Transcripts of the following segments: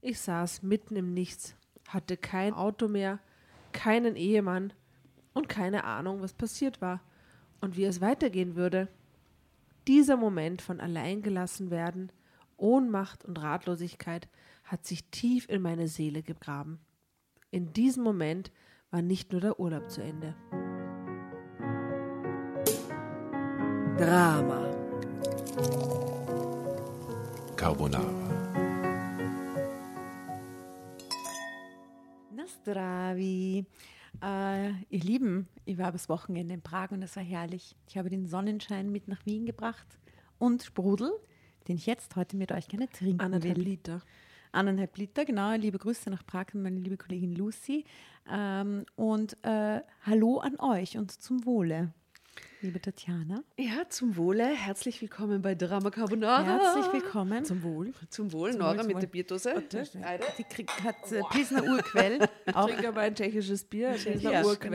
Ich saß mitten im Nichts, hatte kein Auto mehr, keinen Ehemann und keine Ahnung, was passiert war und wie es weitergehen würde. Dieser Moment von alleingelassen werden, Ohnmacht und Ratlosigkeit hat sich tief in meine Seele gegraben. In diesem Moment war nicht nur der Urlaub zu Ende. Drama. Carbonara. Nastravi. Äh, ihr Lieben, ich war bis Wochenende in Prag und es war herrlich. Ich habe den Sonnenschein mit nach Wien gebracht und Sprudel, den ich jetzt heute mit euch gerne trinken Anderthalb will. Liter. Anderthalb Liter, genau. Liebe Grüße nach Prag an meine liebe Kollegin Lucy. Ähm, und äh, hallo an euch und zum Wohle, liebe Tatjana. Ja, zum Wohle. Herzlich willkommen bei Drama Carbonara. Herzlich willkommen. Zum Wohl. Zum Wohl, Zum Nora Wohl, zum mit Wohl. der Bierdose. Die krieg, hat äh, Pilsner Urquell. auch, Trinke aber ein tschechisches Bier, tschechischer Ja, Urquell.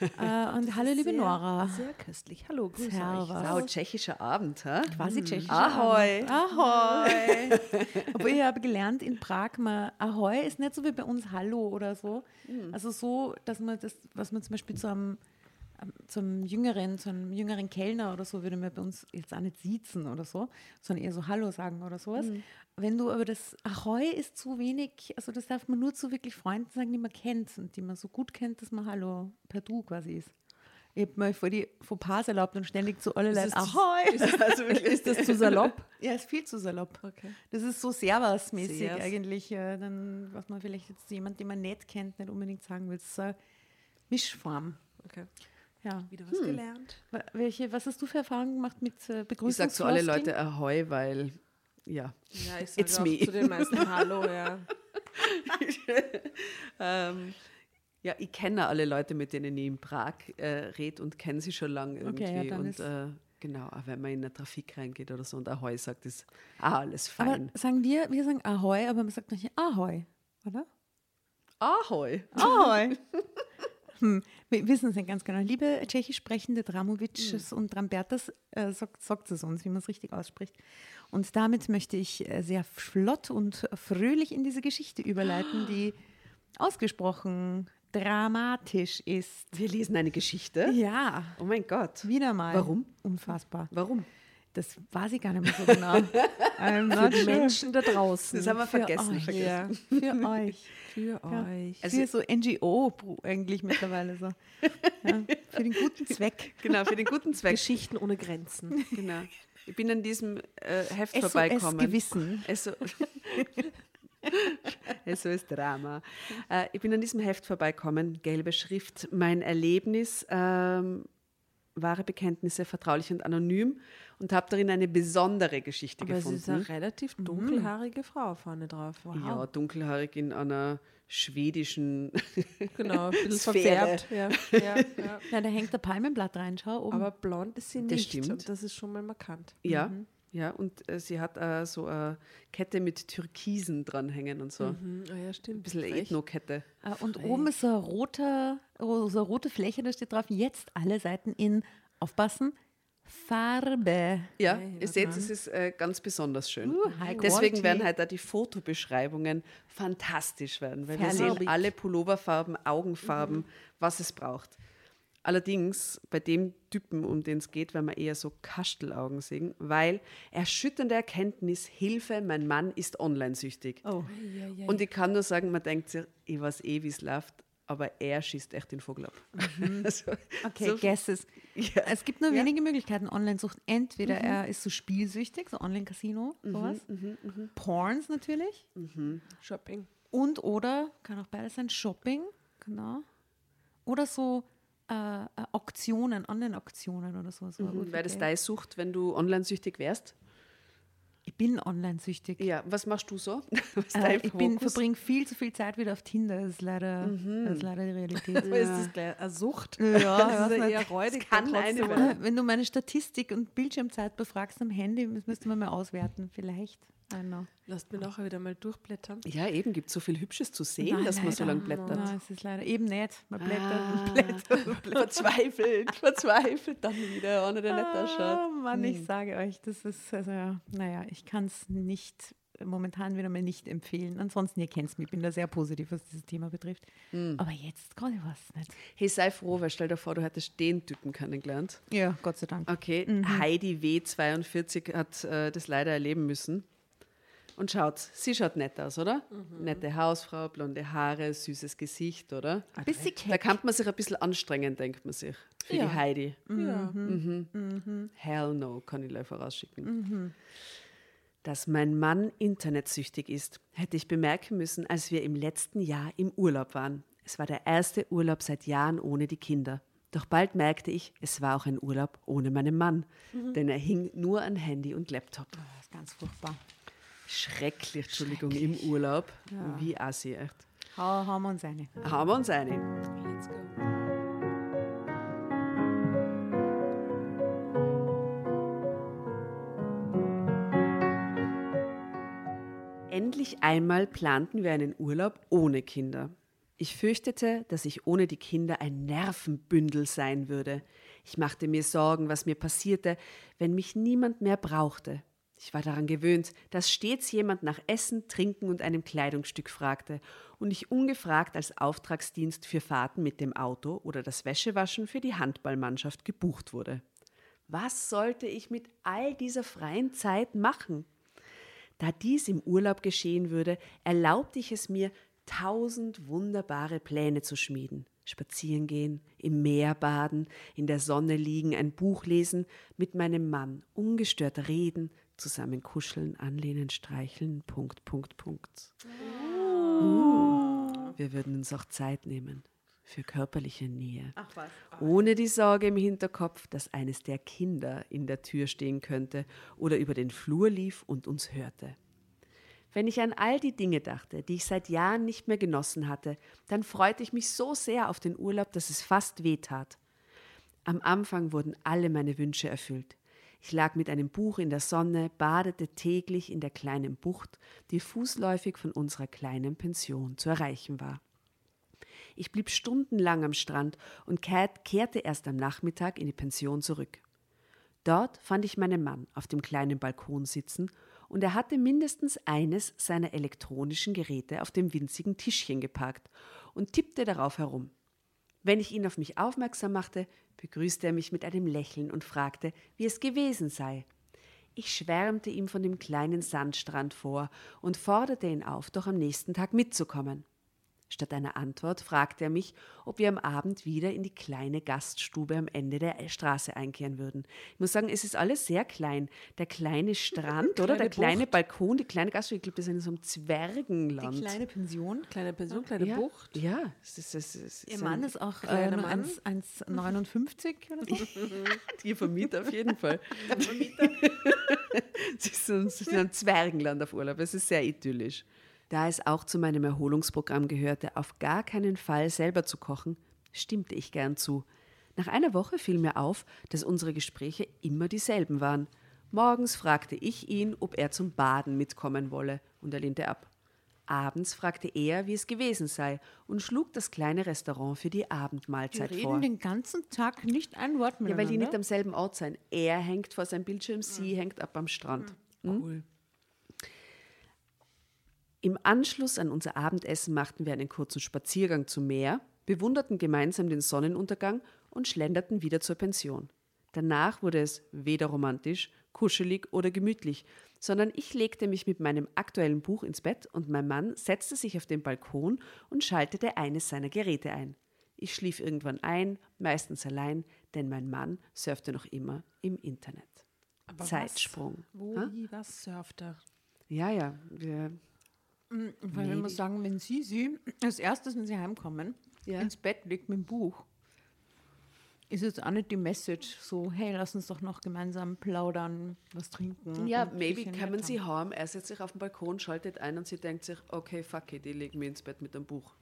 äh, und hallo, liebe Sehr- Nora. Sehr köstlich. Hallo, grüß Servus. euch. Sau tschechischer Abend, ha? Quasi tschechisch. Ahoi. Ahoi. Obwohl ich habe gelernt in Prag, man, Ahoi ist nicht so wie bei uns Hallo oder so. Also so, dass man das, was man zum Beispiel zu einem, zum jüngeren, zu einem jüngeren Kellner oder so würde man bei uns jetzt auch nicht siezen oder so, sondern eher so Hallo sagen oder sowas. Wenn du aber das Ahoi ist zu wenig, also das darf man nur zu wirklich Freunden sagen, die man kennt und die man so gut kennt, dass man Hallo per Du quasi ist. Ich habe mir vor die Fauxpas erlaubt und ständig zu alle Leuten das zu- Ahoi. Also wirklich, Ist das zu salopp? Ja, ist viel zu salopp. Okay. Das ist so Servus-mäßig Servus. eigentlich. Äh, dann, was man vielleicht jetzt jemand, den man nicht kennt, nicht unbedingt sagen will. Das ist eine Mischform. Okay. Ja. Wieder was gelernt. Wa- Welche, was hast du für Erfahrungen gemacht mit äh, ich Begrüßungsfloskeln? sag zu alle Leute Ahoi, weil, ja. Ja, ich It's sage auch me. zu den meisten Hallo, ja. ähm, ja, ich kenne alle Leute, mit denen ich in Prag äh, rede und kenne sie schon lange irgendwie. Okay, ja, dann und ist- äh, genau, auch wenn man in eine Trafik reingeht oder so und Ahoi sagt, ist ah, alles Aber fein. sagen wir, wir sagen Ahoi, aber man sagt nicht Ahoi, oder? Ahoi. Ahoi. hm, wir wissen es nicht ganz genau. Liebe tschechisch sprechende Dramovics und Drambertas, äh, sagt, sagt es uns, wie man es richtig ausspricht. Und damit möchte ich äh, sehr flott und fröhlich in diese Geschichte überleiten, die ausgesprochen dramatisch ist. Wir lesen eine Geschichte. Ja, Oh mein Gott. wieder mal. Warum? Unfassbar. Warum? Das weiß ich gar nicht mehr so genau. I'm Für die. Menschen da draußen. Das haben wir Für vergessen. euch. vergessen. Ja, Für euch. für Ja. euch. Also- Für so NGO eigentlich mittlerweile so. Ja, für den guten Zweck. Genau, für den guten Zweck. Geschichten ohne Grenzen. Genau. Ich bin an diesem äh, Heft SOS vorbeikommen. Gewissen. SO SOS Drama. Äh, ich bin an diesem Heft vorbeikommen, gelbe Schrift, mein Erlebnis, ähm, wahre Bekenntnisse, vertraulich und anonym und habe darin eine besondere Geschichte Aber sie ist gefunden. eine relativ dunkelhaarige Frau vorne drauf. Wow. Ja, dunkelhaarig in einer schwedischen Genau, ein bisschen Sphäre. verfärbt. Ja, ja, ja. Na, da hängt der Palmenblatt rein, schau oben. Aber blond ist sie Das nicht. stimmt. Und das ist schon mal markant. Ja, ja, und äh, sie hat äh, so eine Kette mit Türkisen dranhängen und so. Ein Mhm. Ah, ja, stimmt. bisschen Frech. Ethno-Kette. Äh, und oben ist so eine rote, oh, so eine rote Fläche, da steht drauf, jetzt alle Seiten in, aufpassen, Farbe. Ja, Okay, ihr seht, es ist äh, ganz besonders schön. Uh, Deswegen werden halt da die Fotobeschreibungen fantastisch werden, weil wir sehen alle Pulloverfarben, Augenfarben, was es braucht. Allerdings bei dem Typen, um den es geht, werden wir eher so Kastelaugen sehen, weil erschütternde Erkenntnis, Hilfe, mein Mann ist online-süchtig. Oh. Und ich kann nur sagen, man denkt sich, ich weiß eh, wie es läuft, aber er schießt echt den Vogel ab. also, Okay, so- guesses. Ja. Es gibt nur Ja. wenige Möglichkeiten, Online-Sucht. Entweder er ist so spielsüchtig, so Online-Casino, sowas. Porns natürlich. Shopping. Und oder, kann auch beides sein, Shopping, genau. Oder so äh, äh, Auktionen, Online-Auktionen oder so. so Mhm, Wäre das Okay. deine Sucht, wenn du online-süchtig wärst? Ich bin online-süchtig. Ja, was machst du so? Äh, ich bin, verbringe viel zu viel Zeit wieder auf Tinder. Das ist leider, das ist leider die Realität. Aber ist das gleich eine Sucht? Ja, das ist ja, ja eher räudig. kann eine? Äh, Wenn du meine Statistik und Bildschirmzeit befragst am Handy, das müsste man mal auswerten. Vielleicht. Know. Lasst mir nachher wieder mal durchblättern. Ja, eben, gibt so viel Hübsches zu sehen, Nein, dass man so leider. lange blättert. Nein, es ist leider eben nicht. Man blättert Ah. und blättert und blättert. verzweifelt, verzweifelt dann wieder, einer der nicht Ah, ausschaut. Mann, ich sage euch, das ist, also, ja, naja, ich kann es nicht momentan wieder mal nicht empfehlen. Ansonsten, ihr kennt mich, ich bin da sehr positiv, was dieses Thema betrifft. Aber jetzt gerade was nicht. Hey, sei froh, weil stell dir vor, du hättest den Typen kennengelernt. Ja, Gott sei Dank. Okay, Heidi W42 hat äh, das leider erleben müssen. Und schaut, sie schaut nett aus, oder? Nette Hausfrau, blonde Haare, süßes Gesicht, oder? Bisschen Da kann man sich ein bisschen anstrengen, denkt man sich, für Ja. die Heidi. Ja. Hell no, kann ich gleich vorausschicken. Dass mein Mann internetsüchtig ist, hätte ich bemerken müssen, als wir im letzten Jahr im Urlaub waren. Es war der erste Urlaub seit Jahren ohne die Kinder. Doch bald merkte ich, es war auch ein Urlaub ohne meinen Mann, denn er hing nur an Handy und Laptop. Das ist ganz furchtbar. Schrecklich, Entschuldigung, im Urlaub. Wie assi, echt. Hau, hauen wir uns eine. Haben wir uns eine. Let's go. Endlich einmal planten wir einen Urlaub ohne Kinder. Ich fürchtete, dass ich ohne die Kinder ein Nervenbündel sein würde. Ich machte mir Sorgen, was mir passierte, wenn mich niemand mehr brauchte. Ich war daran gewöhnt, dass stets jemand nach Essen, Trinken und einem Kleidungsstück fragte und ich ungefragt als Auftragsdienst für Fahrten mit dem Auto oder das Wäschewaschen für die Handballmannschaft gebucht wurde. Was sollte ich mit all dieser freien Zeit machen? Da dies im Urlaub geschehen würde, erlaubte ich es mir, tausend wunderbare Pläne zu schmieden. Spazieren gehen, im Meer baden, in der Sonne liegen, ein Buch lesen, mit meinem Mann, ungestört reden, zusammen kuscheln, anlehnen, streicheln, Punkt, Punkt, Punkt. Uh, wir würden uns auch Zeit nehmen für körperliche Nähe. Ach was. Ohne die Sorge im Hinterkopf, dass eines der Kinder in der Tür stehen könnte oder über den Flur lief und uns hörte. Wenn ich an all die Dinge dachte, die ich seit Jahren nicht mehr genossen hatte, dann freute ich mich so sehr auf den Urlaub, dass es fast wehtat. Am Anfang wurden alle meine Wünsche erfüllt. Ich lag mit einem Buch in der Sonne, badete täglich in der kleinen Bucht, die fußläufig von unserer kleinen Pension zu erreichen war. Ich blieb stundenlang am Strand und kehr- kehrte erst am Nachmittag in die Pension zurück. Dort fand ich meinen Mann auf dem kleinen Balkon sitzen und er hatte mindestens eines seiner elektronischen Geräte auf dem winzigen Tischchen geparkt und tippte darauf herum. Wenn ich ihn auf mich aufmerksam machte, begrüßte er mich mit einem Lächeln und fragte, wie es gewesen sei. Ich schwärmte ihm von dem kleinen Sandstrand vor und forderte ihn auf, doch am nächsten Tag mitzukommen. Statt einer Antwort fragte er mich, ob wir am Abend wieder in die kleine Gaststube am Ende der Straße einkehren würden. Ich muss sagen, es ist alles sehr klein. Der kleine Strand oder der Kleine kleine Balkon, die kleine Gaststube, ich glaube, das ist in so einem Die Zwergenland. kleine Pension. Kleine Pension, kleine ja, Bucht. Ja, es ist, es ist, Ihr Mann ist auch äh, kleiner nur Mann. 1 1,59 oder so. Ihr Vermieter auf jeden Fall. Sie sind, sie sind im Zwergenland auf Urlaub. Es ist sehr idyllisch. Da es auch zu meinem Erholungsprogramm gehörte, auf gar keinen Fall selber zu kochen, stimmte ich gern zu. Nach einer Woche fiel mir auf, dass unsere Gespräche immer dieselben waren. Morgens fragte ich ihn, ob er zum Baden mitkommen wolle, und er lehnte ab. Abends fragte er, wie es gewesen sei, und schlug das kleine Restaurant für die Die Abendmahlzeit reden vor. den ganzen Tag nicht ein Wort Ja, miteinander. weil die nicht am selben Ort sein. Er hängt vor seinem Bildschirm, sie hängt ab am Strand. Cool. Im Anschluss an unser Abendessen machten wir einen kurzen Spaziergang zum Meer, bewunderten gemeinsam den Sonnenuntergang und schlenderten wieder zur Pension. Danach wurde es weder romantisch, kuschelig oder gemütlich, sondern ich legte mich mit meinem aktuellen Buch ins Bett und mein Mann setzte sich auf den Balkon und schaltete eines seiner Geräte ein. Ich schlief irgendwann ein, meistens allein, denn mein Mann surfte noch immer im Internet. Aber Zeitsprung. Was, wo, wie, was surft er? Ja, ja, wir, Weil ich muss sagen, wenn Sie sie als erstes, wenn Sie heimkommen, Ja. ins Bett legt mit dem Buch, ist jetzt auch nicht die Message so, hey, lass uns doch noch gemeinsam plaudern, was trinken. Ja, maybe kommen sie haben. heim, er setzt sich auf den Balkon, schaltet ein und sie denkt sich, okay, fuck it, ich lege mich ins Bett mit dem Buch.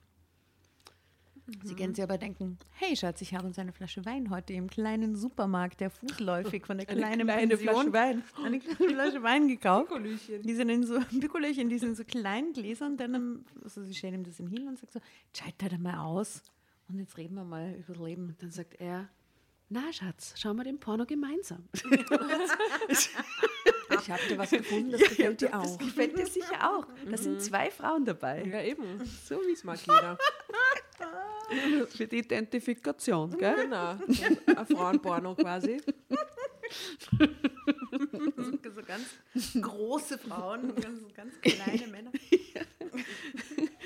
Sie können sich aber denken, hey Schatz, ich habe uns eine Flasche Wein heute im kleinen Supermarkt, der fußläufig von der Eine kleinen kleine Pension, Flasche Wein. eine kleine Flasche Wein gekauft. Pikolöchen. Die sind in so, Pikolöchen, die sind in so kleinen Gläsern, dann, also sie stellen ihm das in hin und sagt so, schalt da mal aus und jetzt reden wir mal über das Leben. Dann sagt er, na Schatz, schauen wir den Porno gemeinsam. ich habe dir was gefunden, das gefällt dir Das auch. gefällt dir sicher auch. Da sind zwei Frauen dabei. Ja, eben. So wie es mag jeder. Für die Identifikation, gell? Genau. Ein Frauenporno quasi. So ganz große Frauen und ganz, ganz kleine Männer.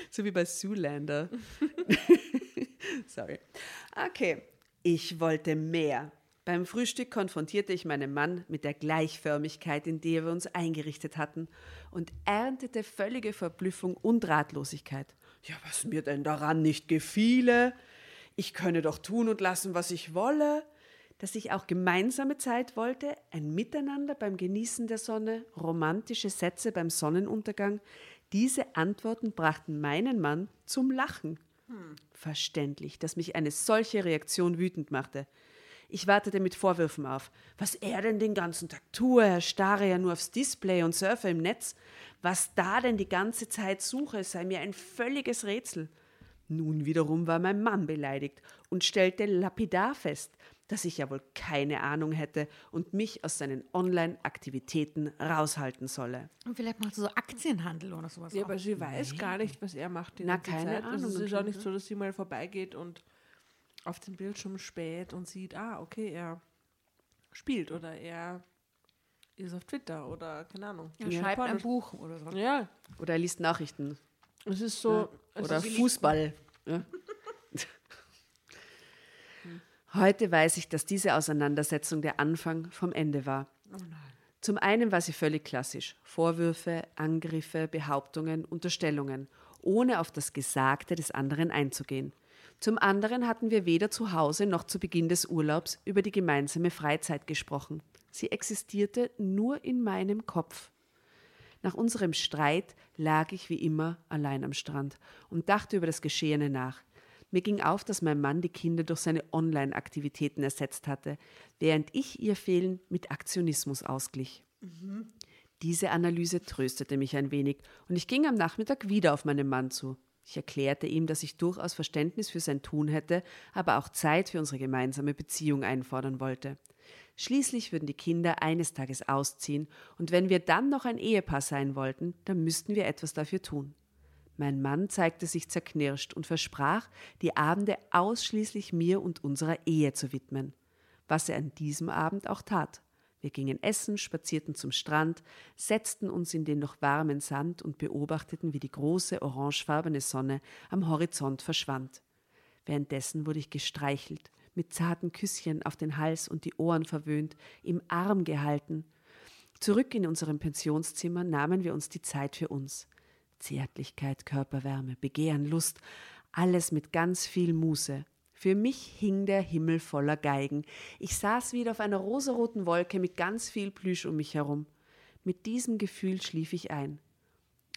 So wie bei Zoolander. Sorry. Okay. Ich wollte mehr. Beim Frühstück konfrontierte ich meinen Mann mit der Gleichförmigkeit, in der wir uns eingerichtet hatten, und erntete völlige Verblüffung und Ratlosigkeit. Ja, was mir denn daran nicht gefiele? Ich könne doch tun und lassen, was ich wolle. Dass ich auch gemeinsame Zeit wollte, ein Miteinander beim Genießen der Sonne, romantische Sätze beim Sonnenuntergang, diese Antworten brachten meinen Mann zum Lachen. Verständlich, dass mich eine solche Reaktion wütend machte. Ich wartete mit Vorwürfen auf. Was er denn den ganzen Tag tue, er starre ja nur aufs Display und surfe im Netz. Was da denn die ganze Zeit suche, sei mir ein völliges Rätsel. Nun wiederum war mein Mann beleidigt und stellte lapidar fest, dass ich ja wohl keine Ahnung hätte und mich aus seinen Online-Aktivitäten raushalten solle. Und vielleicht macht sie so Aktienhandel oder sowas. Ja, auch. aber sie weiß gar nicht, was er macht die Na, ganze keine Zeit. Also Ahnung es ist auch nicht so, dass sie mal vorbeigeht und auf den Bildschirm späht und sieht, ah, okay, er spielt oder er ist auf Twitter oder keine Ahnung. Er schreibt ein Buch oder so. Ja, Oder er liest Nachrichten. es ist so. es Oder ist- Fußball. Ja. Heute weiß ich, dass diese Auseinandersetzung der Anfang vom Ende war. Zum einen war sie völlig klassisch. Vorwürfe, Angriffe, Behauptungen, Unterstellungen, ohne auf das Gesagte des anderen einzugehen. Zum anderen hatten wir weder zu Hause noch zu Beginn des Urlaubs über die gemeinsame Freizeit gesprochen. Sie existierte nur in meinem Kopf. Nach unserem Streit lag ich wie immer allein am Strand und dachte über das Geschehene nach. Mir ging auf, dass mein Mann die Kinder durch seine Online-Aktivitäten ersetzt hatte, während ich ihr Fehlen mit Aktionismus ausglich. Diese Analyse tröstete mich ein wenig und ich ging am Nachmittag wieder auf meinen Mann zu. Ich erklärte ihm, dass ich durchaus Verständnis für sein Tun hätte, aber auch Zeit für unsere gemeinsame Beziehung einfordern wollte. Schließlich würden die Kinder eines Tages ausziehen, und wenn wir dann noch ein Ehepaar sein wollten, dann müssten wir etwas dafür tun. Mein Mann zeigte sich zerknirscht und versprach, die Abende ausschließlich mir und unserer Ehe zu widmen, was er an diesem Abend auch tat. Wir gingen essen, spazierten zum Strand, setzten uns in den noch warmen Sand und beobachteten, wie die große orangefarbene Sonne am Horizont verschwand. Währenddessen wurde ich gestreichelt, mit zarten Küsschen auf den Hals und die Ohren verwöhnt, im Arm gehalten. Zurück in unserem Pensionszimmer nahmen wir uns die Zeit für uns. Zärtlichkeit, Körperwärme, Begehren, Lust, alles mit ganz viel Muße. Für mich hing der Himmel voller Geigen. Ich saß wieder auf einer rosaroten Wolke mit ganz viel Plüsch um mich herum. Mit diesem Gefühl schlief ich ein.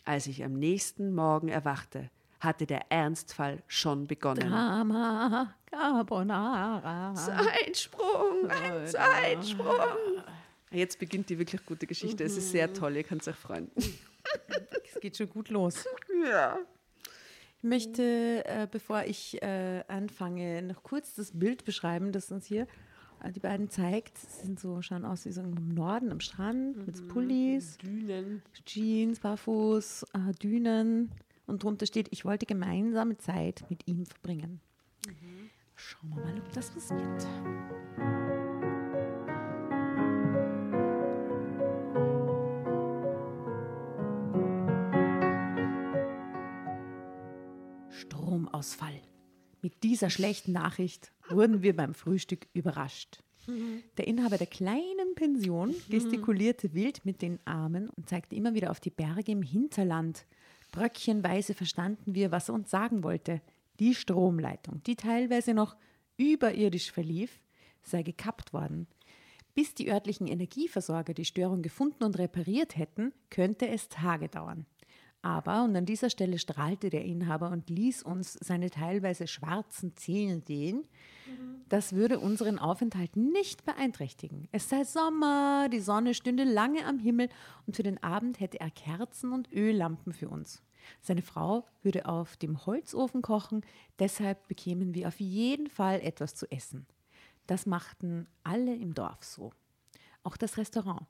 Als ich am nächsten Morgen erwachte, hatte der Ernstfall schon begonnen. Drama Carbonara. Zeitsprung, ein Zeitsprung. Jetzt beginnt die wirklich gute Geschichte. Es ist sehr toll, ihr könnt euch freuen. Es geht schon gut los. Ja. Ich möchte, äh, bevor ich äh, anfange, noch kurz das Bild beschreiben, das uns hier äh, die beiden zeigt. Sie sind so, schauen aus wie so im Norden am Strand mit so Pullis, Dünen. Jeans, Barfuß, äh, Dünen. Und drunter steht, ich wollte gemeinsame Zeit mit ihm verbringen. Schauen wir mal, ob das was wird. Stromausfall. Mit dieser schlechten Nachricht wurden wir beim Frühstück überrascht. Der Inhaber der kleinen Pension gestikulierte wild mit den Armen und zeigte immer wieder auf die Berge im Hinterland. Bröckchenweise verstanden wir, was er uns sagen wollte. Die Stromleitung, die teilweise noch überirdisch verlief, sei gekappt worden. Bis die örtlichen Energieversorger die Störung gefunden und repariert hätten, könnte es Tage dauern. Aber, und an dieser Stelle strahlte der Inhaber und ließ uns seine teilweise schwarzen Zähne sehen, das würde unseren Aufenthalt nicht beeinträchtigen. Es sei Sommer, die Sonne stünde lange am Himmel und für den Abend hätte er Kerzen und Öllampen für uns. Seine Frau würde auf dem Holzofen kochen, deshalb bekämen wir auf jeden Fall etwas zu essen. Das machten alle im Dorf so. Auch das Restaurant.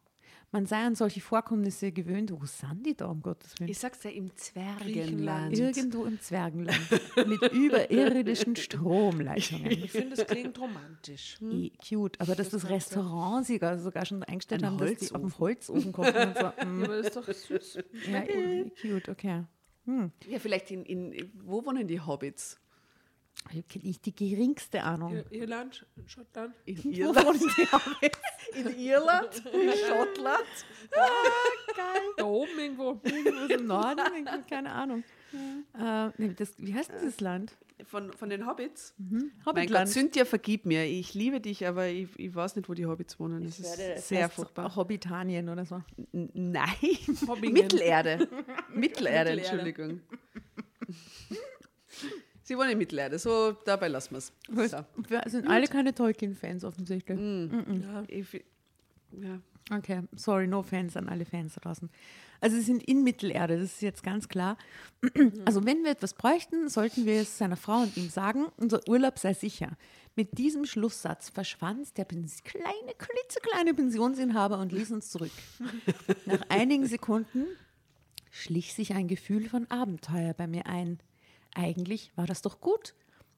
Man sei an solche Vorkommnisse gewöhnt. Wo sind die da, um Gottes Willen? Ich sag's ja, im Zwergenland. Irgendwo im Zwergenland mit überirdischen Stromleitungen. Ich finde, es klingt romantisch. Eh, Cute, aber dass das Restaurant sogar, sogar schon eingestellt Ein haben, dass die auf dem Holzofen Holzofen. kochen und so. Ja, mm, aber das ist doch süß. ja, cute, okay. Hm. Ja, vielleicht in, in, wo wohnen die Hobbits? Ich habe nicht die geringste Ahnung. Ir- Irland, Schottland. In Wo Irland? wohnen die Hobbits? In Irland? In Schottland? Geil. Da oben irgendwo. Irgendwo im Norden, irgendwie, keine Ahnung. Äh, nee, das, wie heißt denn dieses Land? Von, von den Hobbits? Mein Gott, Hobbitland. Cynthia, vergib mir. Ich liebe dich, aber ich, ich weiß nicht, wo die Hobbits wohnen. Das ist Das sehr furchtbar. Hobbitanien oder so. N- Nein, Hobbingen. Mittelerde. Mittelerde, Mittelerde. Entschuldigung. Sie wohnen in Mittelerde, so dabei lassen wir es. So. Wir sind alle keine Tolkien-Fans offensichtlich. Ja. Ich, fi- ja. Okay, sorry, no Fans an alle Fans draußen. Also sie sind in Mittelerde, das ist jetzt ganz klar. Also wenn wir etwas bräuchten, sollten wir es seiner Frau und ihm sagen, unser Urlaub sei sicher. Mit diesem Schlusssatz verschwand der kleine, klitzekleine Pensionsinhaber und ließ uns zurück. Nach einigen Sekunden schlich sich ein Gefühl von Abenteuer bei mir ein. Eigentlich war das doch gut.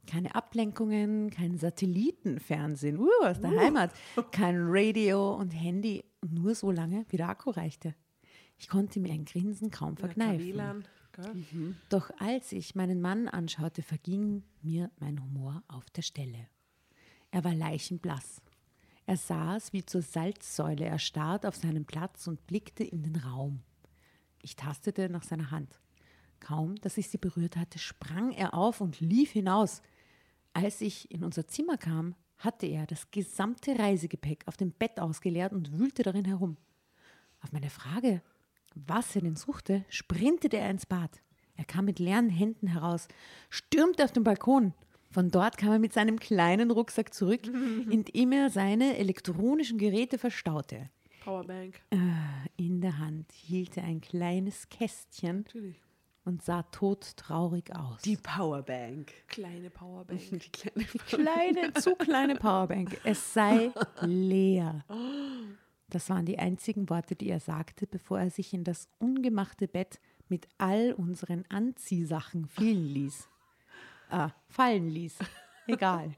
Keine Ablenkungen, kein Satellitenfernsehen uh, aus der Heimat, kein Radio und Handy. Nur so lange, wie der Akku reichte. Ich konnte mir ein Grinsen kaum verkneifen. Gell? Doch als ich meinen Mann anschaute, verging mir mein Humor auf der Stelle. Er war leichenblass. Er saß wie zur Salzsäule erstarrt auf seinem Platz und blickte in den Raum. Ich tastete nach seiner Hand. Kaum, dass ich sie berührt hatte, sprang er auf und lief hinaus. Als ich in unser Zimmer kam, hatte er das gesamte Reisegepäck auf dem Bett ausgeleert und wühlte darin herum. Auf meine Frage, was er denn suchte, sprintete er ins Bad. Er kam mit leeren Händen heraus, stürmte auf den Balkon. Von dort kam er mit seinem kleinen Rucksack zurück, in dem er seine elektronischen Geräte verstaute. Powerbank. In der Hand hielt er ein kleines Kästchen Natürlich. Und sah todtraurig aus. Die Powerbank. Kleine Powerbank. Die kleine kleine, zu kleine Powerbank. Es sei leer. Das waren die einzigen Worte, die er sagte, bevor er sich in das ungemachte Bett mit all unseren Anziehsachen fielen ließ. Ah, fallen ließ. Egal.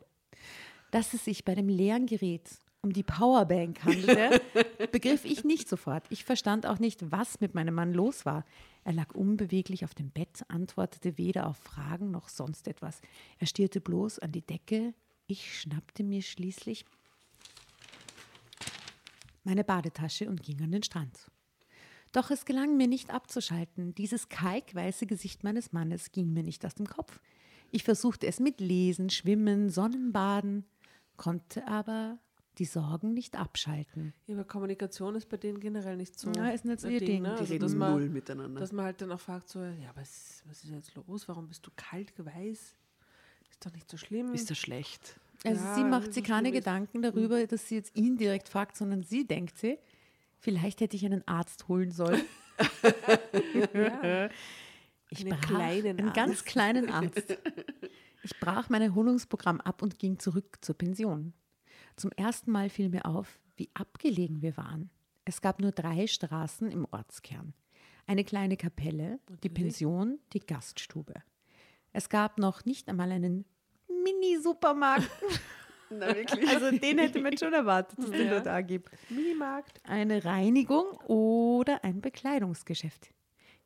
Dass es sich bei dem leeren Gerät um die Powerbank handelte, begriff ich nicht sofort. Ich verstand auch nicht, was mit meinem Mann los war. Er lag unbeweglich auf dem Bett, antwortete weder auf Fragen noch sonst etwas. Er stierte bloß an die Decke. Ich schnappte mir schließlich meine Badetasche und ging an den Strand. Doch es gelang mir nicht abzuschalten. Dieses kalkweiße Gesicht meines Mannes ging mir nicht aus dem Kopf. Ich versuchte es mit Lesen, Schwimmen, Sonnenbaden, konnte aber die Sorgen nicht abschalten. Ja, aber Kommunikation ist bei denen generell nicht so. Ja, ist nicht so ihr Ding. Ne? Die Also, reden man, null miteinander. Dass man halt dann auch fragt, so, ja, was, was ist jetzt los? Warum bist du kalt, weiß? Ist doch nicht so schlimm. Ist das schlecht? Also Ja, sie macht sich keine. Gedanken darüber, dass sie jetzt ihn direkt fragt, sondern sie denkt sie, vielleicht hätte ich einen Arzt holen sollen. ja. Ich Einen brach kleinen einen ganz Arzt. kleinen Arzt. Ich brach mein Erholungsprogramm ab und ging zurück zur Pension. Zum ersten Mal fiel mir auf, wie abgelegen wir waren. Es gab nur drei Straßen im Ortskern. Eine kleine Kapelle, die Pension, die Gaststube. Es gab noch nicht einmal einen Mini-Supermarkt. Na, wirklich? Also den hätte man schon erwartet, dass es den Ja. dort da gibt. Minimarkt. Eine Reinigung oder ein Bekleidungsgeschäft.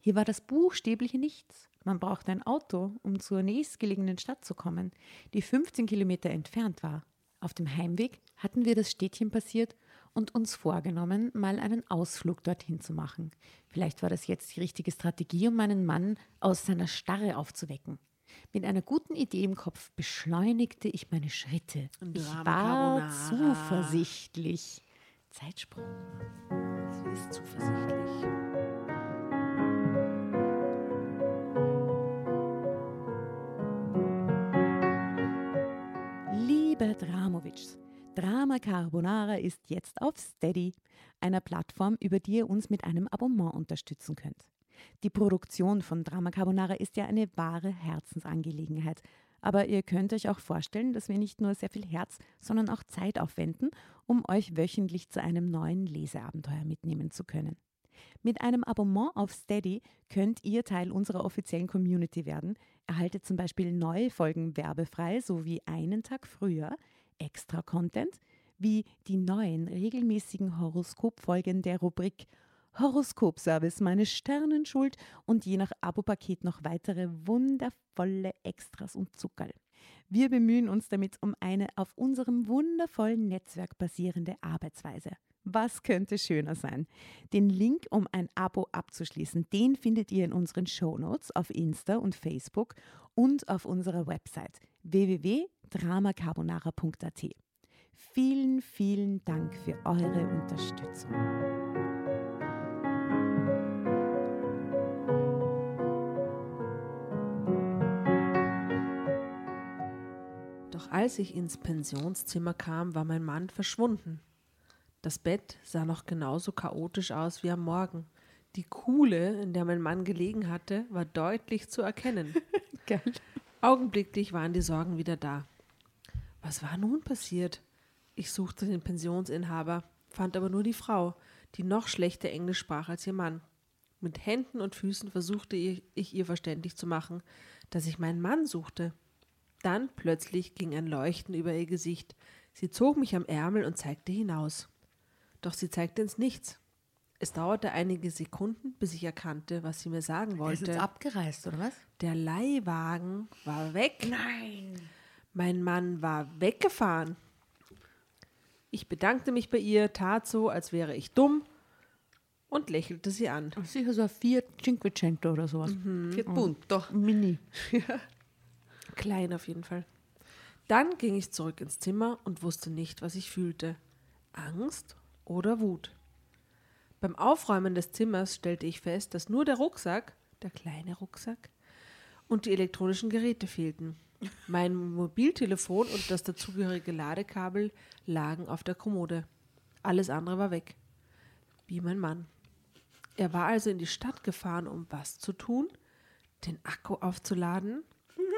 Hier war das buchstäbliche Nichts. Man brauchte ein Auto, um zur nächstgelegenen Stadt zu kommen, die 15 Kilometer entfernt war. Auf dem Heimweg hatten wir das Städtchen passiert und uns vorgenommen, mal einen Ausflug dorthin zu machen. Vielleicht war das jetzt die richtige Strategie, um meinen Mann aus seiner Starre aufzuwecken. Mit einer guten Idee im Kopf beschleunigte ich meine Schritte. Ich war zuversichtlich. Zeitsprung. Sie ist zuversichtlich. Liebe Dramovics, Drama Carbonara ist jetzt auf Steady, einer Plattform, über die ihr uns mit einem Abonnement unterstützen könnt. Die Produktion von Drama Carbonara ist ja eine wahre Herzensangelegenheit. Aber ihr könnt euch auch vorstellen, dass wir nicht nur sehr viel Herz, sondern auch Zeit aufwenden, um euch wöchentlich zu einem neuen Leseabenteuer mitnehmen zu können. Mit einem Abonnement auf Steady könnt ihr Teil unserer offiziellen Community werden, erhaltet zum Beispiel neue Folgen werbefrei sowie einen Tag früher extra Content wie die neuen regelmäßigen Horoskopfolgen der Rubrik Horoskopservice, meine Sternenschuld und je nach Abopaket noch weitere wundervolle Extras und Zuckerl. Wir bemühen uns damit um eine auf unserem wundervollen Netzwerk basierende Arbeitsweise. Was könnte schöner sein? Den Link, um ein Abo abzuschließen, den findet ihr in unseren Shownotes auf Insta und Facebook und auf unserer Website www.dramacarbonara.at. Vielen, vielen Dank für eure Unterstützung. Doch als ich ins Pensionszimmer kam, war mein Mann verschwunden. Das Bett sah noch genauso chaotisch aus wie am Morgen. Die Kuhle, in der mein Mann gelegen hatte, war deutlich zu erkennen. Geil. Augenblicklich waren die Sorgen wieder da. Was war nun passiert? Ich suchte den Pensionsinhaber, fand aber nur die Frau, die noch schlechter Englisch sprach als ihr Mann. Mit Händen und Füßen versuchte ich, ich ihr verständlich zu machen, dass ich meinen Mann suchte. Dann plötzlich ging ein Leuchten über ihr Gesicht. Sie zog mich am Ärmel und zeigte hinaus. Doch sie zeigte ins Nichts. Es dauerte einige Sekunden, bis ich erkannte, was sie mir sagen Er ist wollte. jetzt abgereist, oder was? Der Leihwagen war weg. Nein. Mein Mann war weggefahren. Ich bedankte mich bei ihr, tat so, als wäre ich dumm und lächelte sie an. Sicher so ein Fiat Cinquecento oder sowas. Vier Bund, doch. Mini. Klein auf jeden Fall. Dann ging ich zurück ins Zimmer und wusste nicht, was ich fühlte. Angst oder Wut. Beim Aufräumen des Zimmers stellte ich fest, dass nur der Rucksack, der kleine Rucksack, und die elektronischen Geräte fehlten. Mein Mobiltelefon und das dazugehörige Ladekabel lagen auf der Kommode. Alles andere war weg. Wie mein Mann. Er war also in die Stadt gefahren, um was zu tun? Den Akku aufzuladen,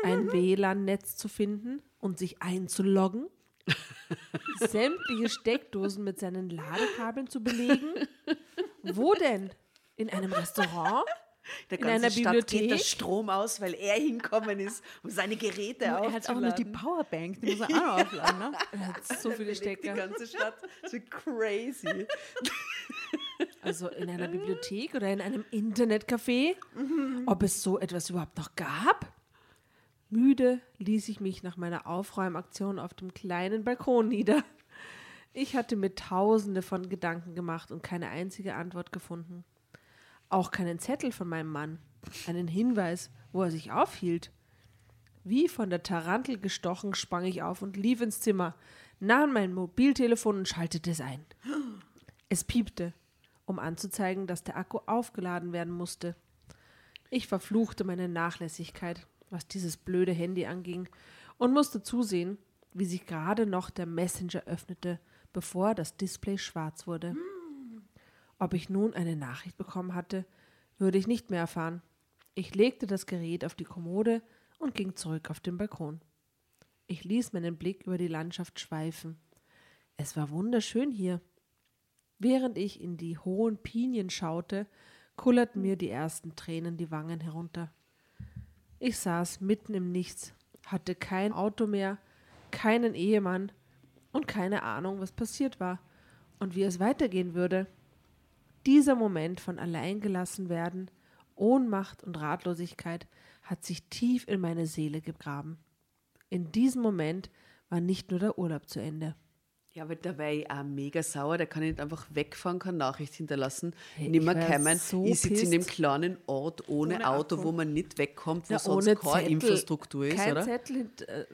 ein WLAN-Netz zu finden und sich einzuloggen, sämtliche Steckdosen mit seinen Ladekabeln zu belegen. Wo denn? In einem Restaurant? Der In ganzen einer Stadt geht der Bibliothek? Strom aus, weil er hinkommen ist, um seine Geräte Er hat auch noch die. Powerbank, die muss er auch noch aufladen. Ne? Er hat so viele Die Stecker. ganze Stadt. So crazy. Also in einer Bibliothek oder in einem Internetcafé? Ob es so etwas überhaupt noch gab? Müde ließ ich mich nach meiner Aufräumaktion auf dem kleinen Balkon nieder. Ich hatte mir tausende von Gedanken gemacht und keine einzige Antwort gefunden. Auch keinen Zettel von meinem Mann, einen Hinweis, wo er sich aufhielt. Wie von der Tarantel gestochen sprang ich auf und lief ins Zimmer, nahm mein Mobiltelefon und schaltete es ein. Es piepte, um anzuzeigen, dass der Akku aufgeladen werden musste. Ich verfluchte meine Nachlässigkeit, was dieses blöde Handy anging, und musste zusehen, wie sich gerade noch der Messenger öffnete, bevor das Display schwarz wurde. Ob ich nun eine Nachricht bekommen hatte, würde ich nicht mehr erfahren. Ich legte das Gerät auf die Kommode und ging zurück auf den Balkon. Ich ließ meinen Blick über die Landschaft schweifen. Es war wunderschön hier. Während ich in die hohen Pinien schaute, kullerten mir die ersten Tränen die Wangen herunter. Ich saß mitten im Nichts, hatte kein Auto mehr, keinen Ehemann und keine Ahnung, was passiert war und wie es weitergehen würde. Dieser Moment von alleingelassen werden, Ohnmacht und Ratlosigkeit hat sich tief in meine Seele gegraben. In diesem Moment war nicht nur der Urlaub zu Ende. Ja, aber da wäre ich auch mega sauer. Der kann nicht einfach wegfahren, kann Nachricht hinterlassen, Hey, nimmer ich wär kommen. so ich sitze in dem kleinen Ort ohne, Ohne Auto, Akku. wo man nicht wegkommt, wo Ja, sonst ohne keine Zettel. Infrastruktur ist, Kein oder? Zettel, äh,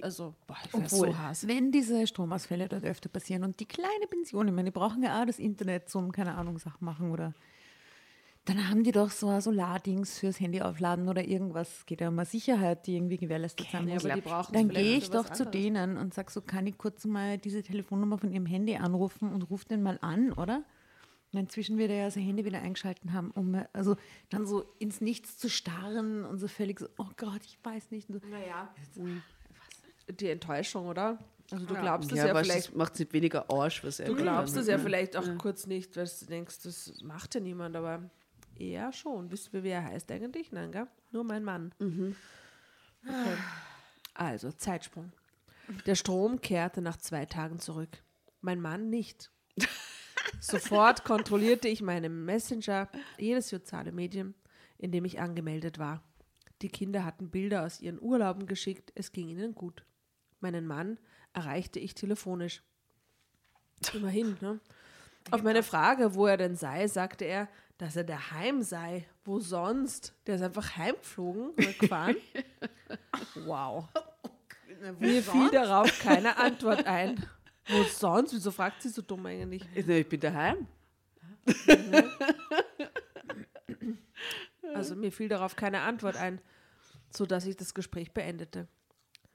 also, boah, ich Obwohl, so Hass. wenn diese Stromausfälle dort öfter passieren und die kleine Pension, ich meine, die brauchen ja auch das Internet zum, keine Ahnung, Sachen machen oder dann haben die doch so ein Solardings fürs Handy aufladen oder irgendwas. Geht ja um eine Sicherheit, die irgendwie gewährleistet sein Ja, muss. aber die brauchen Dann gehe ich doch zu denen und sage so, kann ich kurz mal diese Telefonnummer von ihrem Handy anrufen und rufe den mal an, oder? Und inzwischen wird er ja sein Handy wieder eingeschalten haben, um also dann so ins Nichts zu starren und so völlig so, oh Gott, ich weiß nicht. So. Naja. Die Enttäuschung, oder? Also du glaubst es ja, ja, vielleicht. das macht es nicht weniger Arsch, was er Du glaubst es ja vielleicht auch kurz nicht, weil du denkst, das macht ja niemand, aber er schon. Wisst ihr, wie er heißt eigentlich? Nein, gell? Nur mein Mann. Okay. Also, Zeitsprung. Der Strom kehrte nach zwei Tagen zurück. Mein Mann nicht. Sofort kontrollierte ich meinen Messenger, jedes soziale Medium, in dem ich angemeldet war. Die Kinder hatten Bilder aus ihren Urlauben geschickt, es ging ihnen gut. Meinen Mann erreichte ich telefonisch. Immerhin, ne? Auf meine Frage, wo er denn sei, sagte er, dass er daheim sei. Wo sonst? Der ist einfach heimgeflogen gefahren. wow. Mir fiel darauf keine Antwort ein. Wo sonst? Wieso fragt sie so dumm eigentlich? Na, ich bin daheim. Also mir fiel darauf keine Antwort ein, sodass ich das Gespräch beendete.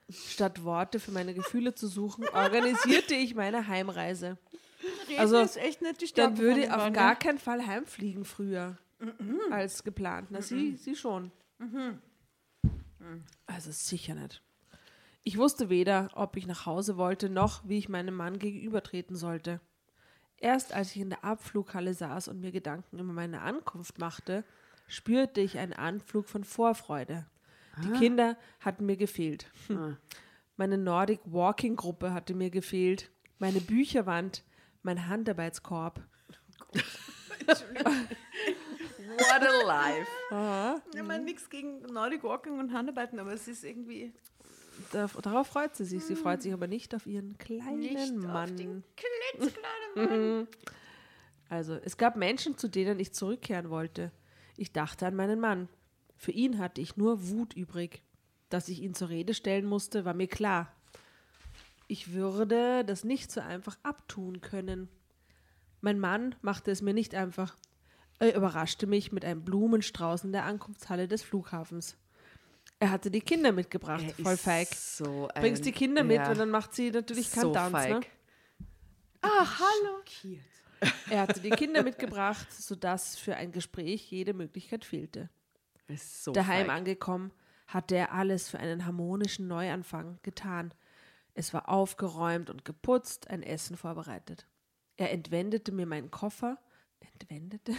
Statt Worte für meine Gefühle zu suchen, organisierte ich meine Heimreise. Also, ist echt nicht die Dann würde ich auf Mann, gar ja. keinen Fall heimfliegen früher als geplant. Na, sie, sie schon. Also sicher nicht. Ich wusste weder, ob ich nach Hause wollte, noch wie ich meinem Mann gegenübertreten sollte. Erst als ich in der Abflughalle saß und mir Gedanken über meine Ankunft machte, spürte ich einen Anflug von Vorfreude. Die Kinder hatten mir gefehlt. Hm. Meine Nordic Walking Gruppe hatte mir gefehlt. Meine Bücherwand, mein Handarbeitskorb. What a life. Ich meine, nichts gegen Nordic Walking und Handarbeiten, aber es ist irgendwie Da, darauf freut sie sich. Sie freut sich aber nicht auf ihren kleinen nicht Mann. auf den klitzekleinen Mann. Also, es gab Menschen, zu denen ich zurückkehren wollte. Ich dachte an meinen Mann. Für ihn hatte ich nur Wut übrig. Dass ich ihn zur Rede stellen musste, war mir klar. Ich würde das nicht so einfach abtun können. Mein Mann machte es mir nicht einfach. Er überraschte mich mit einem Blumenstrauß in der Ankunftshalle des Flughafens. Er hatte die Kinder mitgebracht, Er voll feig. So Bringst die Kinder mit ja, und dann macht sie natürlich keinen so Tanz. feig. Ne? Ah, hallo. Er hatte die Kinder mitgebracht, sodass für ein Gespräch jede Möglichkeit fehlte. So Daheim feig. angekommen, hatte er alles für einen harmonischen Neuanfang getan. Es war aufgeräumt und geputzt, ein Essen vorbereitet. Er entwendete mir meinen Koffer, entwendete,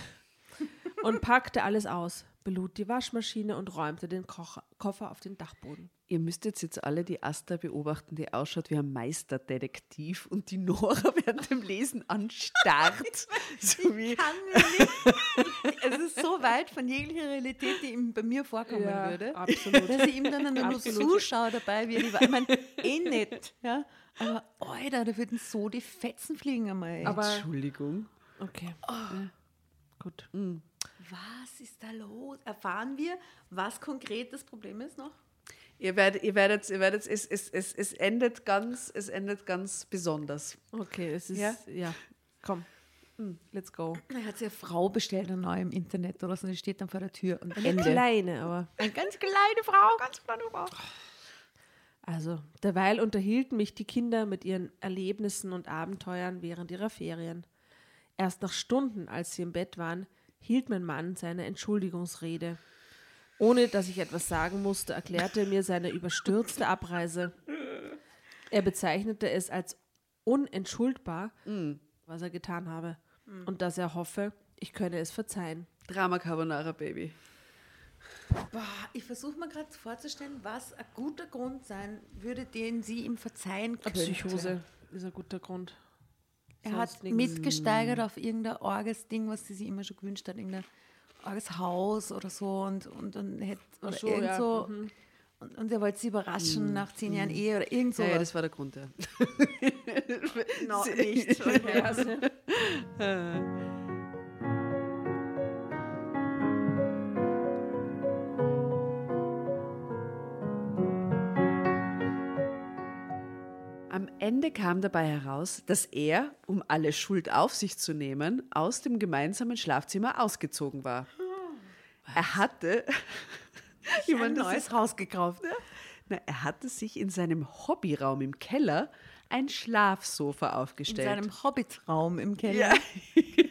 und packte alles aus, belud die Waschmaschine und räumte den Kocher, Koffer auf den Dachboden. Ihr müsstet jetzt alle die Asta beobachten, die ausschaut wie ein Meisterdetektiv und die Nora während dem Lesen anstarrt. so wie, Kann mir nicht. Es ist so weit von jeglicher Realität, die ihm bei mir vorkommen Ja, würde, absolut. dass ich ihm dann nur Absolut. zuschaue dabei, wie er die, ich meine, eh nicht, ja, aber Alter, da würden so die Fetzen fliegen einmal. Aber Entschuldigung. okay. Gut. Was ist da los? Erfahren wir, was konkret das Problem ist noch? Ihr werdet, ihr werdet, ihr werdet, es, es, es, es endet ganz, es endet ganz besonders. Okay, es ist Ja? ja, komm. Hm, Let's go. Er hat sich eine Frau bestellt, eine neue im Internet oder so, die steht dann vor der Tür und Eine Ende. kleine, aber Eine ganz kleine Frau, ganz kleine Frau. Also, derweil unterhielten mich die Kinder mit ihren Erlebnissen und Abenteuern während ihrer Ferien. Erst nach Stunden, als sie im Bett waren, hielt mein Mann seine Entschuldigungsrede. Ohne dass ich etwas sagen musste, erklärte er mir seine überstürzte Abreise. Er bezeichnete es als unentschuldbar, was er getan habe, und dass er hoffe, ich könne es verzeihen. Drama Carbonara Baby. Boah, ich versuche mir gerade vorzustellen, was ein guter Grund sein würde, den sie ihm verzeihen könnte. Psychose ist ein guter Grund. Er hat mitgesteigert auf irgendein orges Ding, was sie sich immer schon gewünscht hat, irgendein orges Haus oder so und, und, und hätte oder so, irgend ja, so. Und, und er wollte sie überraschen nach zehn Jahren Ehe oder irgend so. Ja, ja, das war der Grund, ja. no, nicht. Ende kam dabei heraus, dass er, um alle Schuld auf sich zu nehmen, aus dem gemeinsamen Schlafzimmer ausgezogen war. Er hatte, das neues ist- Haus gekauft. na, er hatte sich in seinem Hobbyraum im Keller ein Schlafsofa In aufgestellt. seinem Hobbitraum im Keller. ja.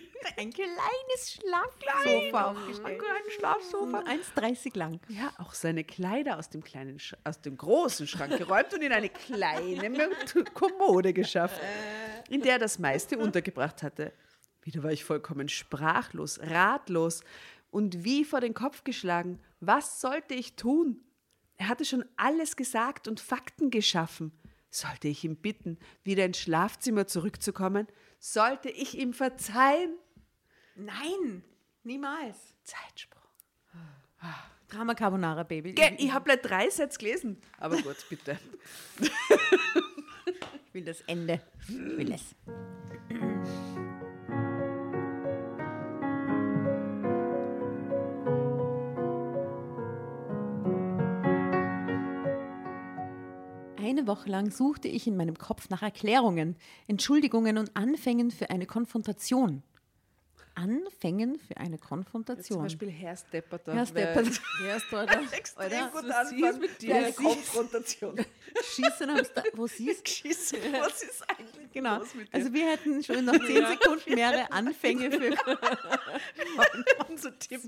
Ein kleines Schlafsofa aufgestellt. kleines Schlafsofa. 1,30 lang. Ja, auch seine Kleider aus dem kleinen, Sch aus dem großen Schrank geräumt und in eine kleine Kommode geschafft, in der er das meiste untergebracht hatte. Wieder war ich vollkommen sprachlos, ratlos und wie vor den Kopf geschlagen. Was sollte ich tun? Er hatte schon alles gesagt und Fakten geschaffen. Sollte ich ihn bitten, wieder ins Schlafzimmer zurückzukommen? Sollte ich ihm verzeihen? Nein, niemals. Zeitsprung. Drama Carbonara, Baby. Gell, ich habe gleich drei Sätze gelesen. Aber gut, bitte. Ich will das Ende. Ich will es. Eine Woche lang suchte ich in meinem Kopf nach Erklärungen, Entschuldigungen und Anfängen für eine Konfrontation. Anfängen für eine Zum Konfrontation. Beispiel Herr Stepperter. Herr Steppert. Erst, oder? Extrem gut anfangen mit dir? eine Konfrontation. Schießen am Sta wo siehst Geschissen, was ist eigentlich Genau. los mit dir? Also wir hätten schon nach 10 Sekunden mehrere Anfänge für unsere Tipps.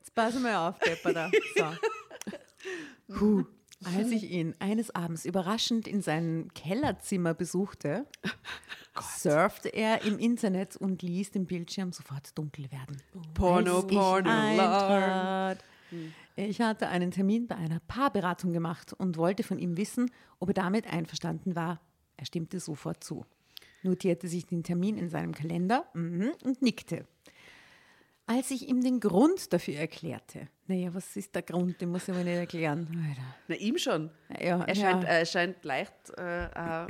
Jetzt passen wir auf, Depper So. Puh. Als ich ihn eines Abends überraschend in seinem Kellerzimmer besuchte, surfte er im Internet und ließ den Bildschirm sofort dunkel werden. Porno, Als ich Porno, eintrat. Ich hatte einen Termin bei einer Paarberatung gemacht und wollte von ihm wissen, ob er damit einverstanden war. Er stimmte sofort zu, notierte sich den Termin in seinem Kalender mhm, und nickte. Als ich ihm den Grund dafür erklärte, naja, was ist der Grund, den muss ich aber nicht erklären. Alter. Na, ihm schon. Ja, Er scheint, ja. er scheint leicht äh, äh,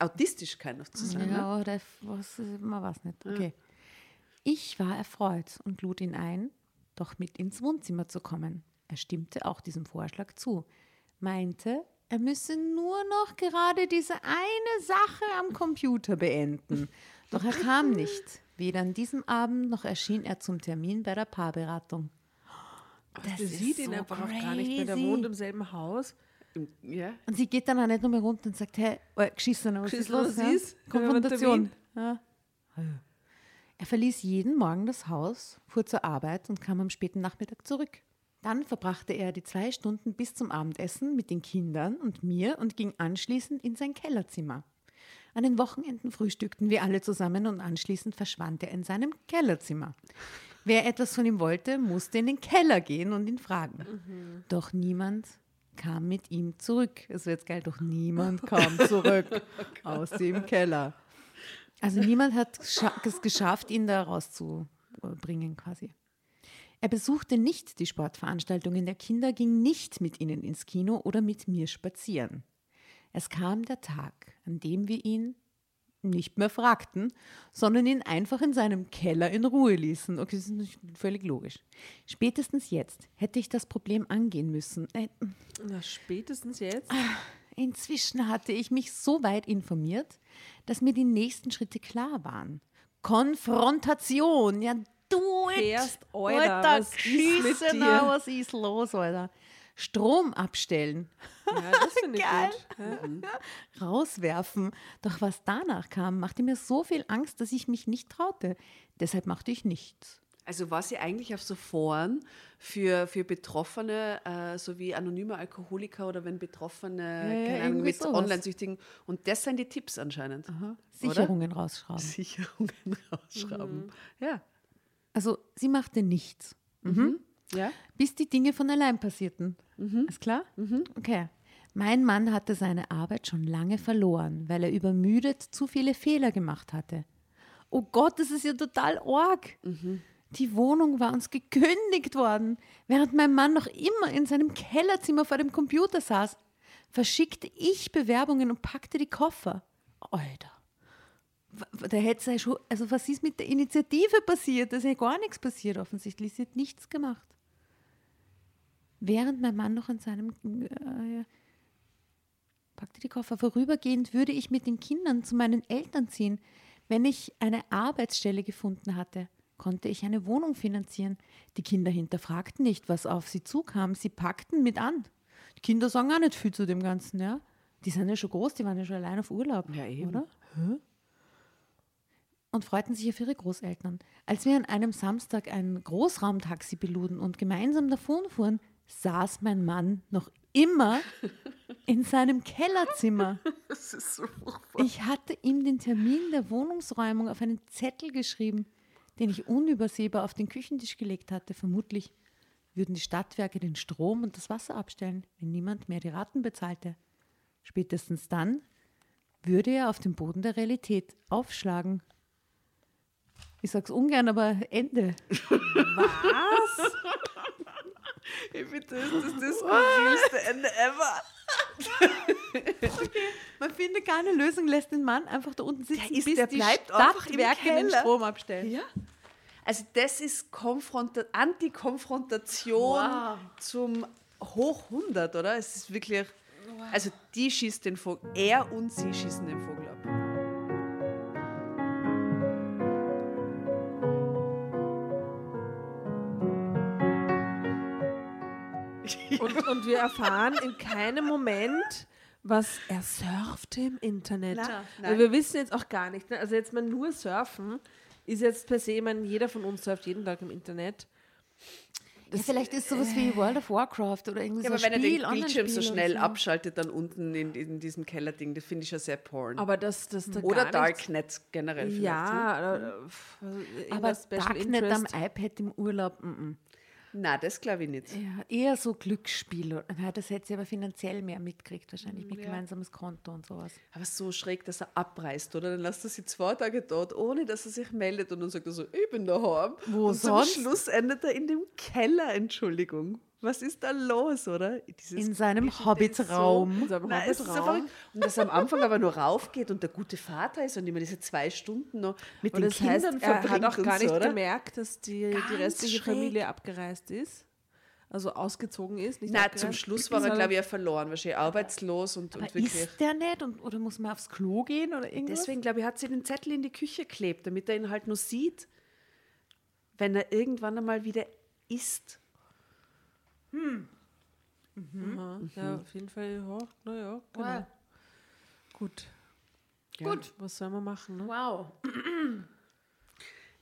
autistisch kein noch zu sein. Ne? Ja, oder was, man weiß nicht. Okay. Ich war erfreut und lud ihn ein, doch mit ins Wohnzimmer zu kommen. Er stimmte auch diesem Vorschlag zu, meinte, er müsse nur noch gerade diese eine Sache am Computer beenden. Doch er kam nicht. Weder an diesem Abend noch erschien er zum Termin bei der Paarberatung. Das Sie ist sieht ihn so einfach auch gar nicht mehr. Der crazy. wohnt im selben Haus. Ja. Und sie geht dann auch nicht nochmal runter und sagt, hey, oh, geschissen, was ist Geschissen, los? was Ja? ist? Konfrontation. Ja. Er verließ jeden Morgen das Haus, fuhr zur Arbeit und kam am späten Nachmittag zurück. Dann verbrachte er die zwei Stunden bis zum Abendessen mit den Kindern und mir und ging anschließend in sein Kellerzimmer. An den Wochenenden frühstückten wir alle zusammen und anschließend verschwand er in seinem Kellerzimmer. Wer etwas von ihm wollte, musste in den Keller gehen und ihn fragen. Doch niemand kam mit ihm zurück. Es wird geil, doch niemand kam zurück aus dem Keller. Also niemand hat es geschafft, ihn da rauszubringen quasi. Er besuchte nicht die Sportveranstaltungen der Kinder, ging nicht mit ihnen ins Kino oder mit mir spazieren. Es kam der Tag, an dem wir ihn nicht mehr fragten, sondern ihn einfach in seinem Keller in Ruhe ließen. Okay, das ist völlig logisch. Spätestens jetzt hätte ich das Problem angehen müssen. Äh, Na, spätestens jetzt. Inzwischen hatte ich mich so weit informiert, dass mir die nächsten Schritte klar waren. Konfrontation, ja du it. Erst, Alter, was ist mit schießen, dir? was ist los, Alter? Strom abstellen, Ja, das finde ich Geil. gut. Ja. rauswerfen. Doch was danach kam, machte mir so viel Angst, dass ich mich nicht traute. Deshalb machte ich nichts. Also war sie eigentlich auf so Foren für, für Betroffene, äh, so wie anonyme Alkoholiker oder wenn Betroffene, ja, keine Ahnung, mit sowas. Online-Süchtigen. Und das sind die Tipps anscheinend. Sicherungen rausschrauben. Sicherungen rausschrauben. Ja. Also sie machte nichts. Mhm. Ja. Bis die Dinge von allein passierten. Ist klar? Okay. Mein Mann hatte seine Arbeit schon lange verloren, weil er übermüdet zu viele Fehler gemacht hatte. Oh Gott, das ist ja total arg. Die Wohnung war uns gekündigt worden, während mein Mann noch immer in seinem Kellerzimmer vor dem Computer saß. Verschickte ich Bewerbungen und packte die Koffer. Alter. Da hätte ja schon, also was ist mit der Initiative passiert? Da ist ja gar nichts passiert offensichtlich. Sie hat nichts gemacht. Während mein Mann noch in seinem äh, packte die Koffer vorübergehend, würde ich mit den Kindern zu meinen Eltern ziehen. Wenn ich eine Arbeitsstelle gefunden hatte, konnte ich eine Wohnung finanzieren. Die Kinder hinterfragten nicht, was auf sie zukam. Sie packten mit an. Die Kinder sagen auch nicht viel zu dem Ganzen, ja. Die sind ja schon groß, die waren ja schon allein auf Urlaub, Ja, eben. oder? Hä? und freuten sich auf ihre Großeltern. Als wir an einem Samstag ein Großraumtaxi beluden und gemeinsam davonfuhren, saß mein Mann noch immer in seinem Kellerzimmer. Das ist so furchtbar. Ich hatte ihm den Termin der Wohnungsräumung auf einen Zettel geschrieben, den ich unübersehbar auf den Küchentisch gelegt hatte. Vermutlich würden die Stadtwerke den Strom und das Wasser abstellen, wenn niemand mehr die Raten bezahlte. Spätestens dann würde er auf den Boden der Realität aufschlagen. Ich sag's ungern, aber Ende. Was? Ich finde, das ist das skurrilste Ende ever. Man findet keine Lösung, lässt den Mann einfach da unten sitzen, Der ist- bis der die bleibt im Stadtwerke den. Strom abstellen. Ja. Also das ist Konfronta Antikonfrontation Wow. zum Hoch 100, oder? Es ist wirklich, also die schießt den Vogel, er und sie schießen den Vogel Und, und wir erfahren in keinem Moment, was er surfte im Internet. Weil nein. wir wissen jetzt auch gar nicht. Ne? Also jetzt mal nur surfen ist jetzt per se, ich meine, jeder von uns surft jeden Tag im Internet. Ja, vielleicht ist sowas wie World of Warcraft oder irgendwie Ja, so aber wenn ein er Spiel, den Bildschirm so schnell so. abschaltet, dann unten in, in diesem Kellerding, das finde ich ja sehr porn. Aber das, das da Oder gar nichts- Darknet generell vielleicht. Ja, oder, äh, also Aber Darknet am Interest. iPad im Urlaub, mm -mm. Nein, das glaube ich nicht. Ja, eher so Glücksspiel. Na, das hätte sie aber finanziell mehr mitgekriegt, wahrscheinlich mit gemeinsames Konto und sowas. Aber so schräg, dass er abreißt, oder? Dann lässt er sie zwei Tage dort, ohne dass er sich meldet und dann sagt er so, ich bin daheim. Wo und sonst? zum Schluss endet er in dem Keller, Entschuldigung. Was ist da los, oder? Dieses In seinem Hobbitraum. So Hobbitraum. verrückt. Und dass er am Anfang aber nur raufgeht und der gute Vater ist und immer diese zwei Stunden noch mit Und den das heißt, Kindern er verbringt hat auch gar so, nicht oder? gemerkt, dass die, die restliche schräg. Familie abgereist ist. Also ausgezogen ist. Nicht Nein, abgereist. zum Schluss war er, glaube ich, ja verloren, wahrscheinlich arbeitslos und, Aber und wirklich. ist der nicht? Und, oder muss man aufs Klo gehen oder irgendwas? Deswegen, glaube ich, hat sie den Zettel in die Küche geklebt, damit er ihn halt nur sieht, wenn er irgendwann einmal wieder isst. Aha, Ja, auf jeden Fall, ja, naja, genau. Wow. Gut. Gut. Was soll man machen? Ne? Wow.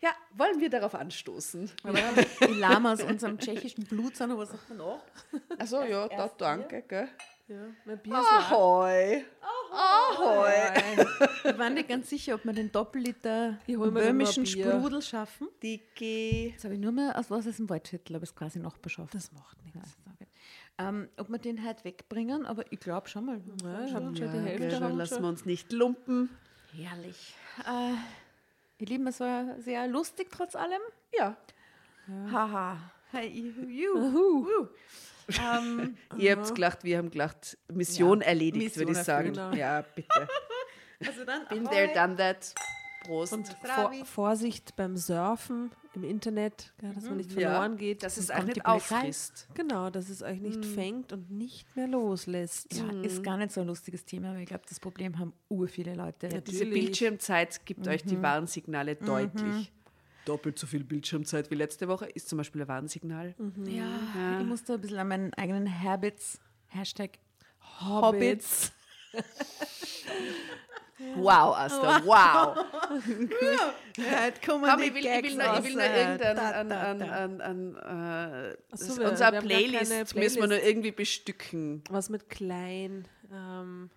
Ja, wollen wir darauf anstoßen? Die Lama aus unserem tschechischen Blut, sondern was sagt man noch? Achso, ja, da, danke, gell? Ja, mein Bier ist leer. Ahoi! Ahoi! Wir waren nicht ganz sicher, ob wir den Doppelliter böhmischen noch mal. Sprudel schaffen. Dicki. Jetzt habe ich nur mehr aus was aus dem Waldviertel, aber es ist quasi Nachbarschaft. Das macht Ja, nichts. ist okay. ähm, ob wir den halt wegbringen, aber ich glaube schon mal. Ja, hab schon die Ja, Hälfte. haben dann wir lassen schon. wir uns nicht lumpen. Herrlich. Äh, ihr Lieben, es war sehr lustig trotz allem. Ja. Haha. Hey, you. You. ähm, Ihr habt gelacht, wir haben gelacht. Mission Ja, erledigt, Mission würde ich sagen. erfüllt. Ja, bitte. also dann, Been ahoi. there, done that. Prost. Und vor, Vorsicht beim Surfen im Internet, ja, dass man nicht ja, verloren geht. dass es kommt nicht auffrisst. Genau, dass es euch nicht fängt und nicht mehr loslässt. Ja, ist gar nicht so ein lustiges Thema, aber ich glaube, das Problem haben ur viele Leute. Ja, diese. Bildschirmzeit gibt euch die Warnsignale deutlich. Doppelt so viel Bildschirmzeit wie letzte Woche ist zum Beispiel ein Warnsignal. Ja, ich muss da ein bisschen an meinen eigenen Habits, Hashtag Hobbits. Wow, Asta, wow. Ja, Komm, ich will, ich will nur, ich will nur irgendein an, an, an, an, äh, so, unsere Playlist, keine müssen wir nur Playlist. irgendwie bestücken. Was mit klein. Ähm,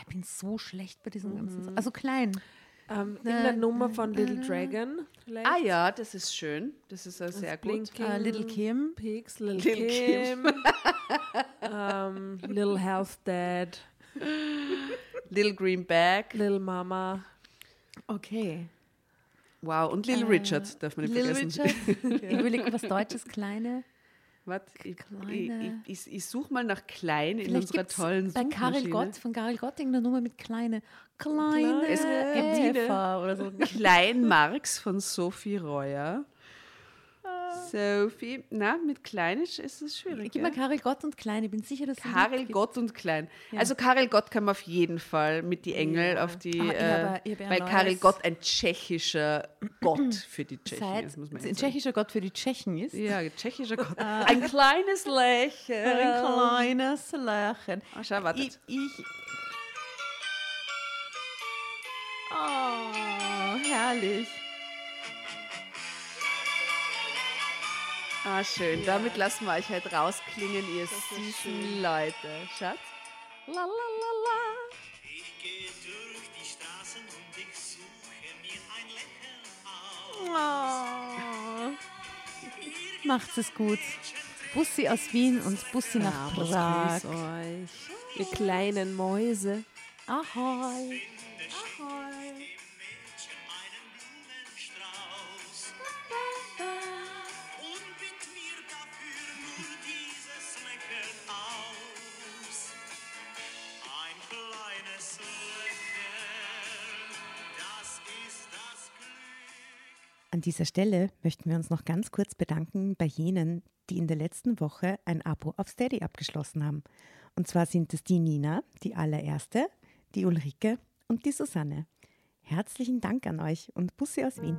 Ich bin so schlecht bei diesen ganzen. Also klein. Ähm, irgendeine Nummer von Little Dragon. Vielleicht. Ah ja, das ist schön. Das ist auch sehr gut. Blinking Äh, Little Kim. Pigs, Little, Little Kim. Kim. ähm, Little Health Dad. Little Green Bag. Little Mama. Okay. Wow, und Little Richard darf man nicht Little vergessen. Richard. Ich überlege was Deutsches, kleine. Warte, ich, ich, ich, ich, suche mal nach Klein in Vielleicht unserer tollen bei Karel. Gott, von Karel Gott irgendeine Nummer mit kleine. Kleine Es gibt. Eva oder so. Klein Marx von Sophie Reuer. Sophie, na, mit Kleinisch ist es schwierig. Gib ja? mal Karel Gott und klein. Ich bin sicher, dass es Karel. Gott und Klein. Also Karel Gott kann man auf jeden Fall mit die Engel Ja. auf die, Ah, ich äh, habe- ich habe weil Karel Gott ein tschechischer Gott für die Tschechen Seit ist, muss man ein tschechischer Gott für die Tschechen ist. Ja, ein tschechischer Gott. ein kleines Lächeln. Ein kleines Lächeln. Ah, schau, wartet. Ich, ich. Oh, herrlich. Ah, schön. Damit lassen wir euch halt rausklingen, ihr süßen Leute. Schatz? La la la la. Ich gehe durch die Straßen und ich suche mir ein Lächeln auf. Macht's es gut. Bussi aus Wien und Bussi nach Prag. Euch, ihr kleinen Mäuse. Ahoi. Mädchen An dieser Stelle möchten wir uns noch ganz kurz bedanken bei jenen, die in der letzten Woche ein Abo auf Steady abgeschlossen haben. Und zwar sind es die Nina, die allererste, die Ulrike und die Susanne. Herzlichen Dank an euch und Bussi aus Wien.